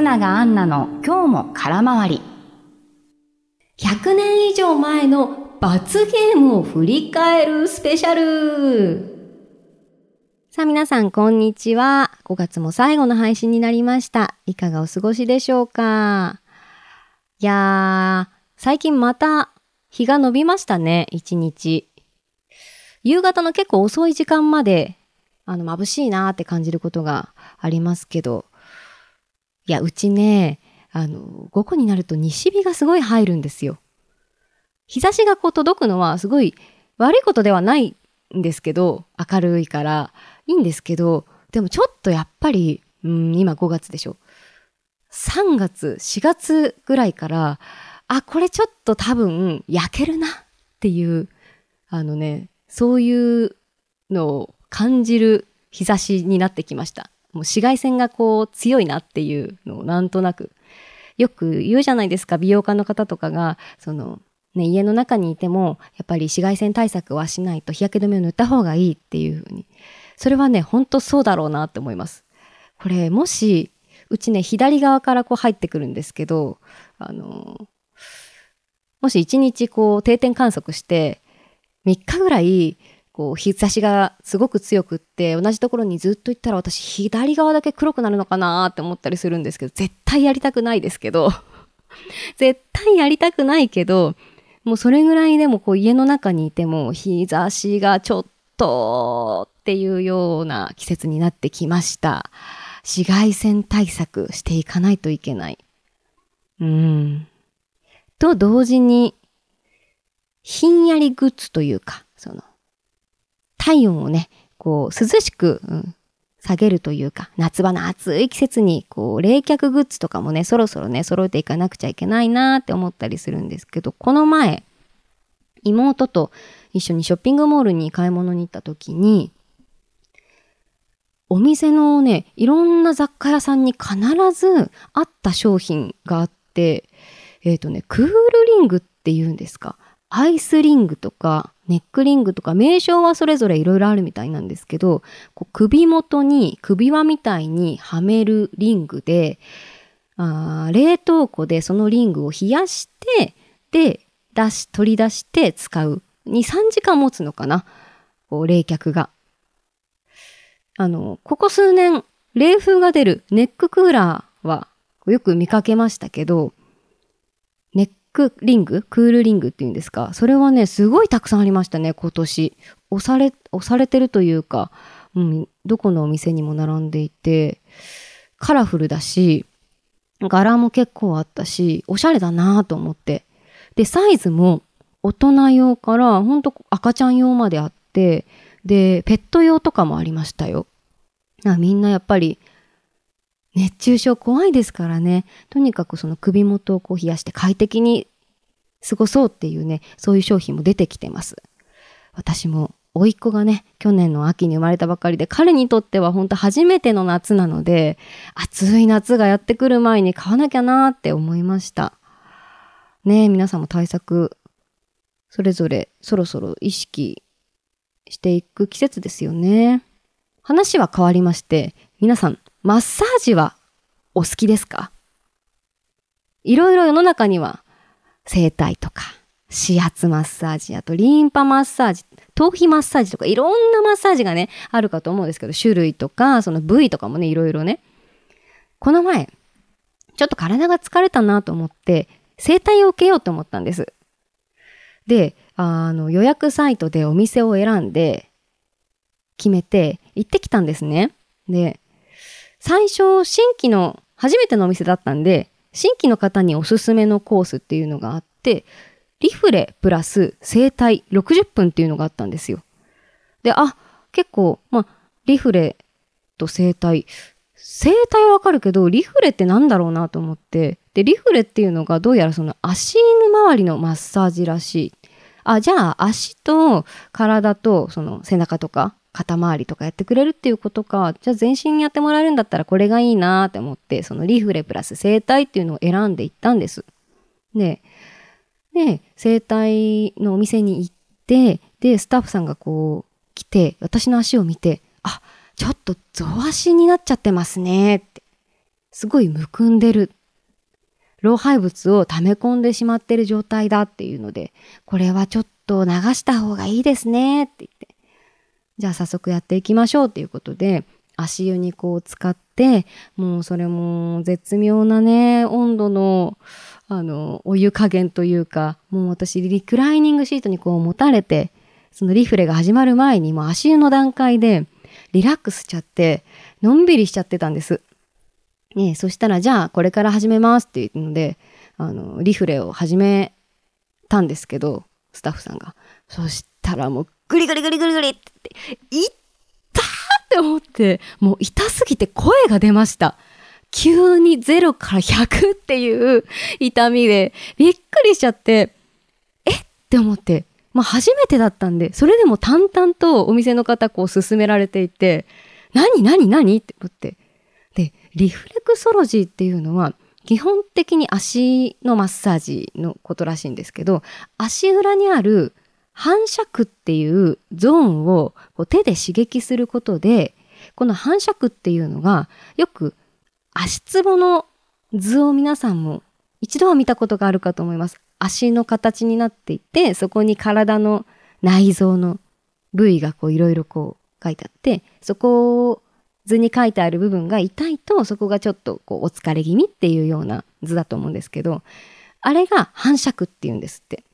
松永アンナの今日も空回り。100年以上前の罰ゲームを振り返るスペシャルさあ皆さんこんにちは。5月も最後の配信になりました。いかがお過ごしでしょうか？いやー、最近また日が伸びましたね、1日。夕方の結構遅い時間まで、あの、眩しいなーって感じることがありますけど、いや、うちね、あの、午後になると西日がすごい入るんですよ。日差しがこう届くのはすごい悪いことではないんですけど、明るいからいいんですけど、でもちょっとやっぱり、うん、今5月でしょ。3月、4月ぐらいから、あ、これちょっと多分焼けるなっていう、あのね、そういうのを感じる日差しになってきました。もう紫外線がこう強いなっていうのをなんとなく。よく言うじゃないですか、美容家の方とかが、その、ね、家の中にいても、やっぱり紫外線対策はしないと日焼け止めを塗った方がいいっていうふうに。それはね、ほんとそうだろうなって思います。これ、もし、うちね、左側からこう入ってくるんですけど、あの、もし一日こう定点観測して、3日ぐらいこう日差しがすごく強くって同じところにずっと行ったら私左側だけ黒くなるのかなって思ったりするんですけど絶対やりたくないですけど 絶対やりたくないけどもうそれぐらいでもこう家の中にいても日差しがちょっとっていうような季節になってきました。紫外線対策していかないといけない。うん。と同時にひんやりグッズというか体温をね、こう、涼しく、うん、下げるというか、夏場の暑い季節に、こう、冷却グッズとかもね、そろそろね、揃えていかなくちゃいけないなーって思ったりするんですけど、この前、妹と一緒にショッピングモールに買い物に行った時に、お店のね、いろんな雑貨屋さんに必ずあった商品があって、えっ、ー、とね、クールリングって言うんですか？アイスリングとか、ネックリングとか名称はそれぞれいろいろあるみたいなんですけど、こう首元に首輪みたいにはめるリングで、あ冷凍庫でそのリングを冷やして、で、出し、取り出して使う。2、3時間持つのかな？こう冷却が。あの、ここ数年、冷風が出るネッククーラーはよく見かけましたけど、クリングクールリングっていうんですか？それはね、すごいたくさんありましたね、今年。押され、押されてるというか、うん、どこのお店にも並んでいて、カラフルだし、柄も結構あったし、おしゃれだなと思って。で、サイズも大人用から、ほんと赤ちゃん用まであって、で、ペット用とかもありましたよ。みんなやっぱり熱中症怖いですからね。とにかくその首元をこう冷やして快適に過ごそうっていうね、そういう商品も出てきてます。私も、甥っ子がね、去年の秋に生まれたばかりで、彼にとっては本当初めての夏なので、暑い夏がやってくる前に買わなきゃなーって思いました。ねえ、皆さんも対策、それぞれそろそろ意識していく季節ですよね。話は変わりまして、皆さん、マッサージはお好きですか？いろいろ世の中には整体とか指圧マッサージ、あとリンパマッサージ、頭皮マッサージとかいろんなマッサージがね、あるかと思うんですけど、種類とか、その部位とかもね、いろいろね。この前、ちょっと体が疲れたなと思って、整体を受けようと思ったんです。で、あの、予約サイトでお店を選んで、決めて行ってきたんですね。で、最初、新規の、初めてのお店だったんで、新規の方におすすめのコースっていうのがあって、リフレプラス整体60分っていうのがあったんですよ。で、あ、結構、まあ、リフレと整体、整体はわかるけど、リフレってなんだろうなと思って、で、リフレっていうのがどうやらその足の周りのマッサージらしい。あ、じゃあ足と体とその背中とか肩周りとかやってくれるっていうことか、じゃあ全身にやってもらえるんだったらこれがいいなって思って、そのリフレプラス整体っていうのを選んでいったんです。で、で、整体のお店に行って、で、スタッフさんがこう来て、私の足を見て、あ、ちょっと増足になっちゃってますねって。すごいむくんでる。老廃物を溜め込んでしまってる状態だっていうので、これはちょっと流した方がいいですねって言って。じゃあ早速やっていきましょうっていうことで、足湯にこう使って、もうそれも絶妙なね、温度の、あの、お湯加減というか、もう私リクライニングシートにこう持たれて、そのリフレが始まる前にもう足湯の段階でリラックスしちゃって、のんびりしちゃってたんです。ねそしたらじゃあこれから始めますっていうので、あの、リフレを始めたんですけど、スタッフさんが。そしたらもうグリグリグリグリグリって、いったって思って、もう痛すぎて声が出ました。急に0から100っていう痛みで、びっくりしちゃって、えって思って、まあ初めてだったんで、それでも淡々とお店の方こう勧められていて、何何何って思って。で、リフレクソロジーっていうのは、基本的に足のマッサージのことらしいんですけど、足裏にある反射区っていうゾーンをこう手で刺激することで、この反射区っていうのがよく足つぼの図を皆さんも一度は見たことがあるかと思います。足の形になっていて、そこに体の内臓の部位がこういろいろこう書いてあって、そこを図に書いてある部分が痛いと、そこがちょっとこうお疲れ気味っていうような図だと思うんですけど、あれが反射区っていうんですって。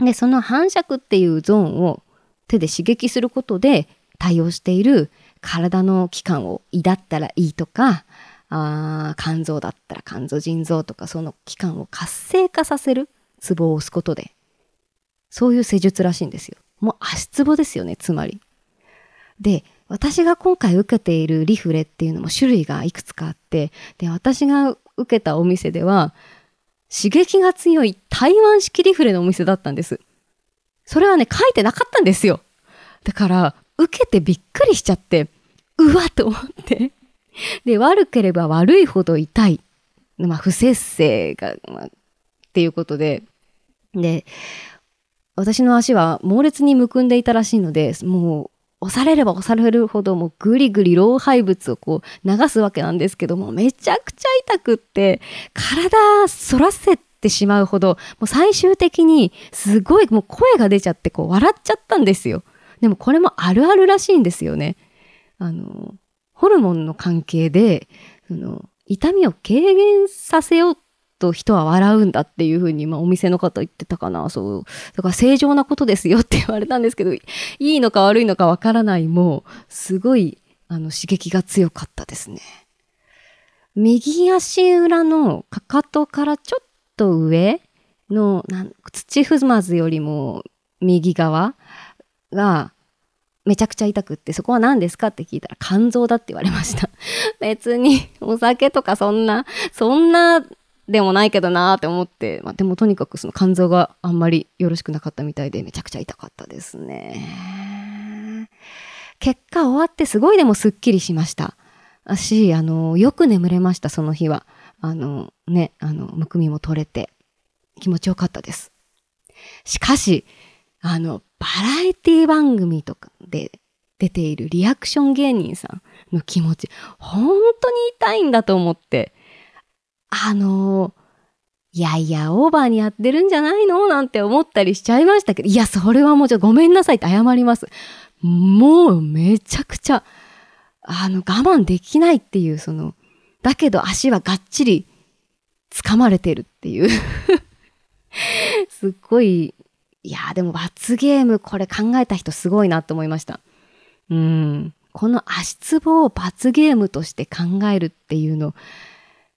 で、その反射区っていうゾーンを手で刺激することで対応している体の器官を胃だったら胃とか、あ肝臓だったら肝臓、腎臓とかその器官を活性化させるツボを押すことで、そういう施術らしいんですよ。もう足ツボですよね、つまり。で、私が今回受けているリフレっていうのも種類がいくつかあって、で、私が受けたお店では、刺激が強い台湾式リフレのお店だったんです。それはね、書いてなかったんですよ。だから、受けてびっくりしちゃって、うわと思って。で、悪ければ悪いほど痛い。まあ、不節制が、まあ、っていうことで、で、私の足は猛烈にむくんでいたらしいので、もう押されれば押されるほどもうぐりぐり老廃物をこう流すわけなんですけども、めちゃくちゃ痛くって、体反らせてしまうほど、もう最終的にすごいもう声が出ちゃってこう笑っちゃったんですよ。でもこれもあるあるらしいんですよね。あの、ホルモンの関係で、その痛みを軽減させようと人は笑うんだっていうふうに、まあ、お店の方言ってたかな。そう。だから正常なことですよって言われたんですけど、いいのか悪いのかわからないもう、すごい、あの、刺激が強かったですね。右足裏のかかとからちょっと上の、なん土踏まずよりも右側がめちゃくちゃ痛くって、そこは何ですかって聞いたら肝臓だって言われました。別にお酒とかそんな、そんなでもないけどなーって思って、まあ、でもとにかくその肝臓があんまりよろしくなかったみたいでめちゃくちゃ痛かったですね。結果終わってすごいでもすっきりしました。し、あの、よく眠れました、その日は。あの、ね、あの、むくみも取れて、気持ちよかったです。しかし、あの、バラエティ番組とかで出ているリアクション芸人さんの気持ち、本当に痛いんだと思って、あのいやいや、オーバーにやってるんじゃないのなんて思ったりしちゃいましたけど、いや、それはもうちょっとごめんなさいって謝ります。もうめちゃくちゃ、あの、我慢できないっていう、その、だけど足はがっちり掴まれてるっていう すっごい、いや、でも罰ゲームこれ考えた人すごいなと思いました。うん。この足つぼを罰ゲームとして考えるっていうの、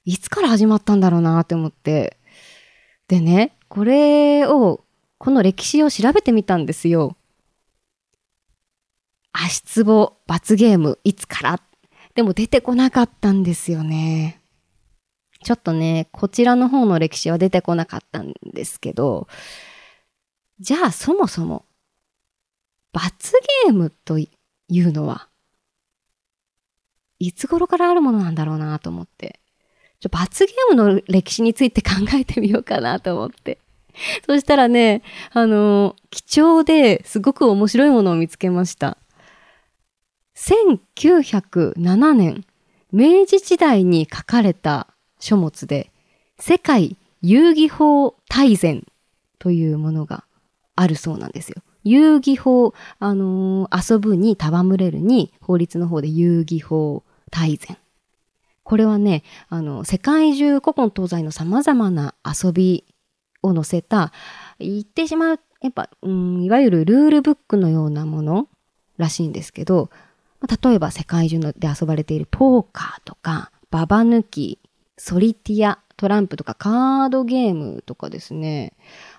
いつから始まったんだろうなって思って。でね、これを、この歴史を調べてみたんですよ。足つぼ罰ゲームいつから？でも出てこなかったんですよね。ちょっとね、こちらの方の歴史は出てこなかったんですけど、じゃあそもそも、罰ゲームというのは、いつ頃からあるものなんだろうなと思って。ちょ罰ゲームの歴史について考えてみようかなと思って。そしたらね、あの、貴重ですごく面白いものを見つけました。1907年、明治時代に書かれた書物で、世界遊戯法大全というものがあるそうなんですよ。遊戯法、あのー、遊ぶに戯れるに、法律の方で遊戯法大全。これはね、あの、世界中古今東西の様々な遊びを載せた、言ってしまう、やっぱ、うん、いわゆるルールブックのようなものらしいんですけど、例えば世界中で遊ばれているポーカーとか、ババ抜き、ソリティア、トランプとかカードゲームとかですね。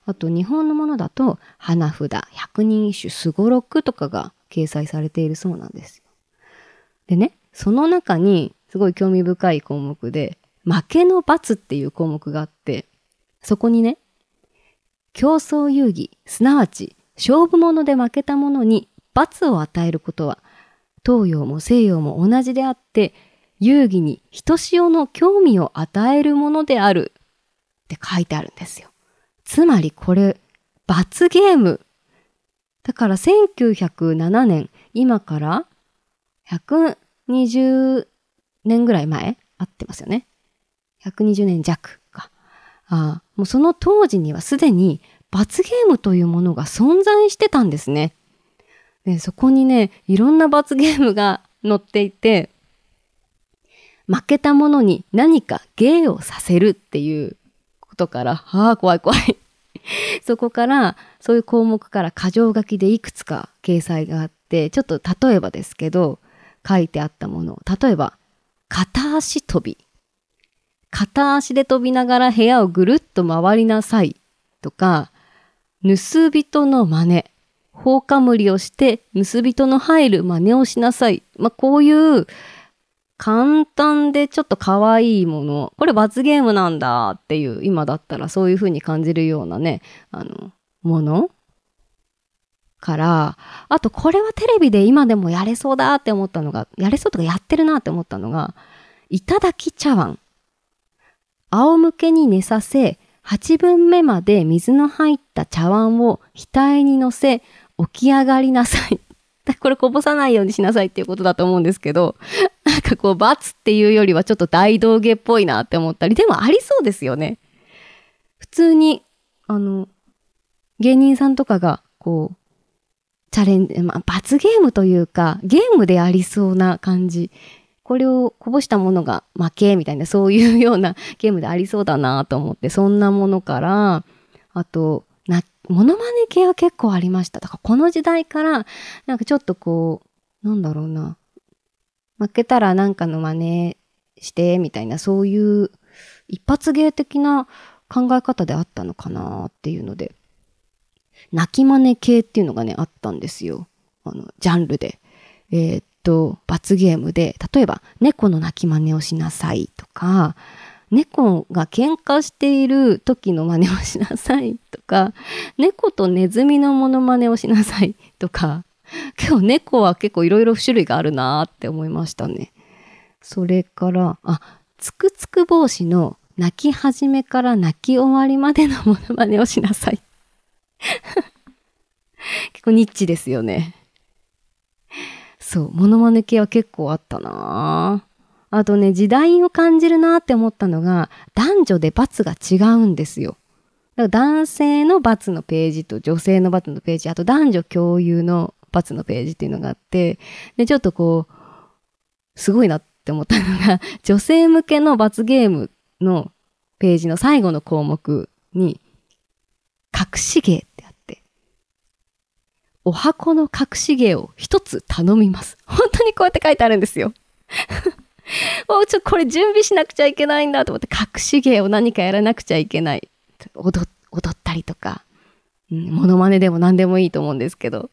あと日本のものだと花札、百人一首、すごろくとかが掲載されているそうなんですよ。でね、その中にすごい興味深い項目で、負けの罰っていう項目があって、そこにね、競争遊戯、すなわち勝負物で負けた者に罰を与えることは、東洋も西洋も同じであって、遊戯にひとしおの興味を与えるものであるって書いてあるんですよ。つまりこれ、罰ゲーム。だから1907年、今から120年ぐらい前？合ってますよね。120年弱か。ああ、もうその当時にはすでに罰ゲームというものが存在してたんですね。でそこにね、いろんな罰ゲームが載っていて、負けた者に何か芸をさせるっていうことから、ああ、怖い怖いそこから、そういう項目から箇条書きでいくつか掲載があって、ちょっと例えばですけど、書いてあったもの。例えば、片足飛び。片足で飛びながら部屋をぐるっと回りなさい。とか、盗人の真似。放火無理をして盗人の入る真似をしなさい。まあ、こういう簡単でちょっと可愛いもの。これ罰ゲームなんだっていう、今だったらそういう風に感じるようなね、あの、ものから、あとこれはテレビで今でもやれそうだって思ったのが、やれそうとかやってるなって思ったのが、いただき茶碗。仰向けに寝させ、8分目まで水の入った茶碗を額に乗せ、起き上がりなさい。これこぼさないようにしなさいっていうことだと思うんですけど、なんかこう、罰っていうよりはちょっと大道芸っぽいなって思ったり、でもありそうですよね。普通に、あの、芸人さんとかが、こう、チャレンジ、まあ、罰ゲームというか、ゲームでありそうな感じ。これをこぼしたものが負けみたいな、そういうような ゲームでありそうだなと思って、そんなものから、あと、な、モノマネ系は結構ありました。だからこの時代から、なんかちょっとこう、なんだろうな。負けたらなんかの真似して、みたいな、そういう一発芸的な考え方であったのかなっていうので、泣き真似系っていうのがね、あったんですよ。あの、ジャンルで。えー、っと、罰ゲームで、例えば、猫の泣き真似をしなさいとか、猫が喧嘩している時の真似をしなさいとか、猫とネズミのモノマネをしなさいとか、今日猫は結構いろいろ種類があるなって思いましたね。それから、あ、つくつく帽子の泣き始めから泣き終わりまでのモノマネをしなさい。結構ニッチですよね。そう、モノマネ系は結構あったなあとね、時代を感じるなって思ったのが、男女で罰が違うんですよ。だから男性の罰のページと女性の罰のページ、あと男女共有の罰のページっていうのがあって、で、ちょっとこう、すごいなって思ったのが、女性向けの罰ゲームのページの最後の項目に、隠し芸っ、お箱の隠し芸を一つ頼みます。本当にこうやって書いてあるんですよ。おちょっとこれ準備しなくちゃいけないんだと思って隠し芸を何かやらなくちゃいけない。踊ったりとか、うん、モノマネでも何でもいいと思うんですけど、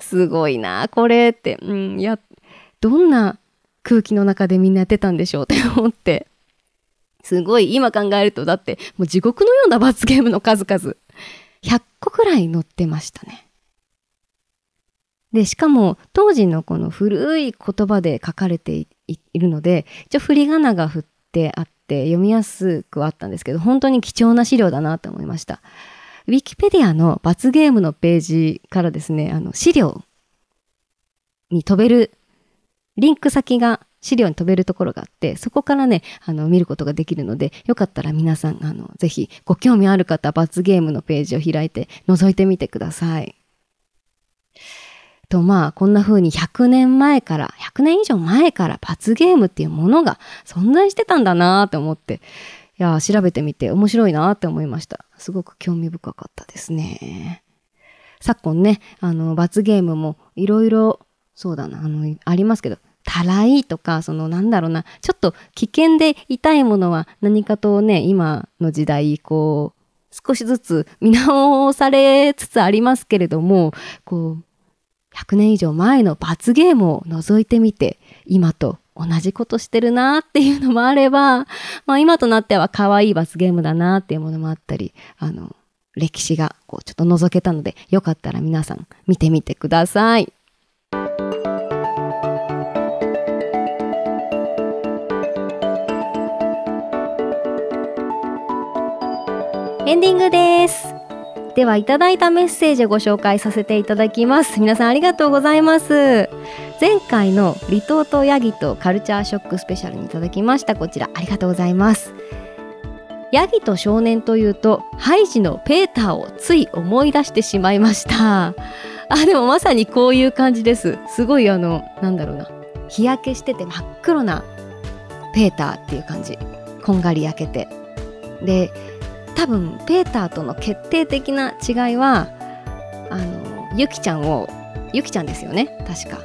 すごいな、これって、うん、いや、どんな空気の中でみんなやってたんでしょうって思って、すごい、今考えると、だって、もう地獄のような罰ゲームの数々、100個くらい載ってましたね。で、しかも、当時のこの古い言葉で書かれているので、一応振り仮名が振ってあって読みやすくはあったんですけど、本当に貴重な資料だなと思いました。ウィキペディアの罰ゲームのページからですね、あの、資料に飛べるリンク先が資料に飛べるところがあって、そこからね、あの、見ることができるので、よかったら皆さん、あの、ぜひ、ご興味ある方、罰ゲームのページを開いて、覗いてみてください。と、まあ、こんな風に100年前から、100年以上前から罰ゲームっていうものが存在してたんだなって思って、いや、調べてみて面白いなって思いました。すごく興味深かったですね。昨今ね、あの、罰ゲームもいろいろ、そうだな、あの、ありますけど、たらいとか、そのなんだろうな、ちょっと危険で痛いものは何かとね、今の時代、こう、少しずつ見直されつつありますけれども、こう、100年以上前の罰ゲームを覗いてみて、今と同じことしてるなっていうのもあれば、まあ今となっては可愛い罰ゲームだなっていうものもあったり、あの、歴史がこうちょっと覗けたので、よかったら皆さん見てみてください。エンディングです。では、いただいたメッセージをご紹介させていただきます。皆さんありがとうございます。前回の離島とヤギとカルチャーショックスペシャルにいただきました。こちら、ありがとうございます。ヤギと少年というと、ハイジのペーターをつい思い出してしまいました。あ、でもまさにこういう感じです。すごいあの、なんだろうな。日焼けしてて真っ黒なペーターっていう感じ。こんがり焼けて。で、多分ペーターとの決定的な違いはあのユキちゃんをユキちゃんですよね？確か。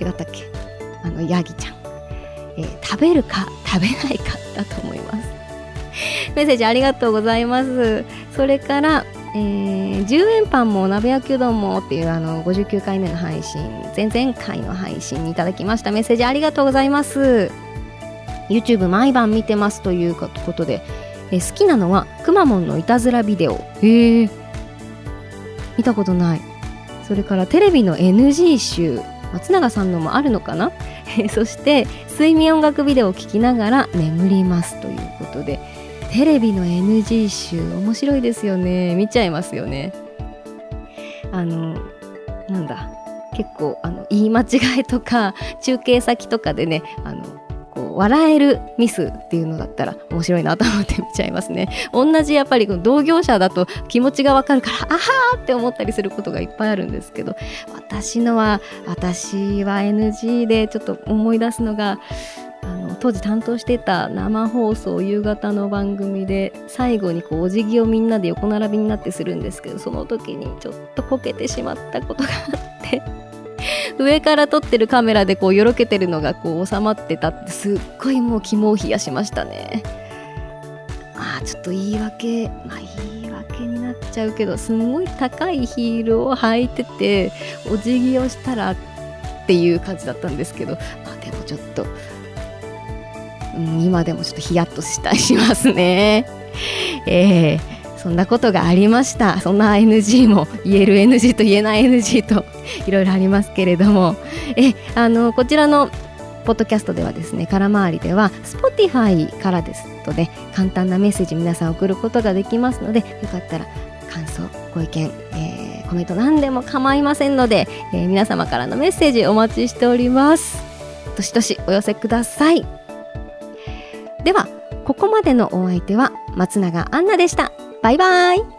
違ったっけ？あのヤギちゃん、えー、食べるか食べないか だと思います。メッセージありがとうございます。それからえー、10円パンも鍋焼きうどんもっていうあの59回目の配信前々回の配信にいただきました。メッセージありがとうございます。YouTube 毎晩見てますということでえ好きなのはくまモンのいたずらビデオ。へえ見たことない。それからテレビの NG 集。松永さんのもあるのかな？そして睡眠音楽ビデオを聴きながら眠りますということで。テレビの NG 集面白いですよね。見ちゃいますよね。あのなんだ。結構あの言い間違いとか中継先とかでねあの笑えるミスっていうのだったら面白いなと思って見ちゃいますね。同じやっぱり同業者だと気持ちがわかるからあはーって思ったりすることがいっぱいあるんですけど私のは私は NG でちょっと思い出すのがあの当時担当してた生放送夕方の番組で最後にこうお辞儀をみんなで横並びになってするんですけどその時にちょっとこけてしまったことがあって上から撮ってるカメラでこうよろけてるのがこう収まってたってすっごいもう肝を冷やしましたね。あちょっと言い訳まあ言い訳になっちゃうけどすごい高いヒールを履いててお辞儀をしたらっていう感じだったんですけどまあでもちょっと、うん、今でもちょっとヒヤッとしたりしますね。えーそんなことがありました。そんな NG も言える NG と言えない NG と いろいろありますけれども。えあのこちらのポッドキャストではですね空回りでは Spotify からですとね簡単なメッセージ皆さん送ることができますのでよかったら感想ご意見、えー、コメント何でも構いませんので、えー、皆様からのメッセージお待ちしております。どしどしお寄せください。ではここまでのお相手は松永アンナでした。バイバイ。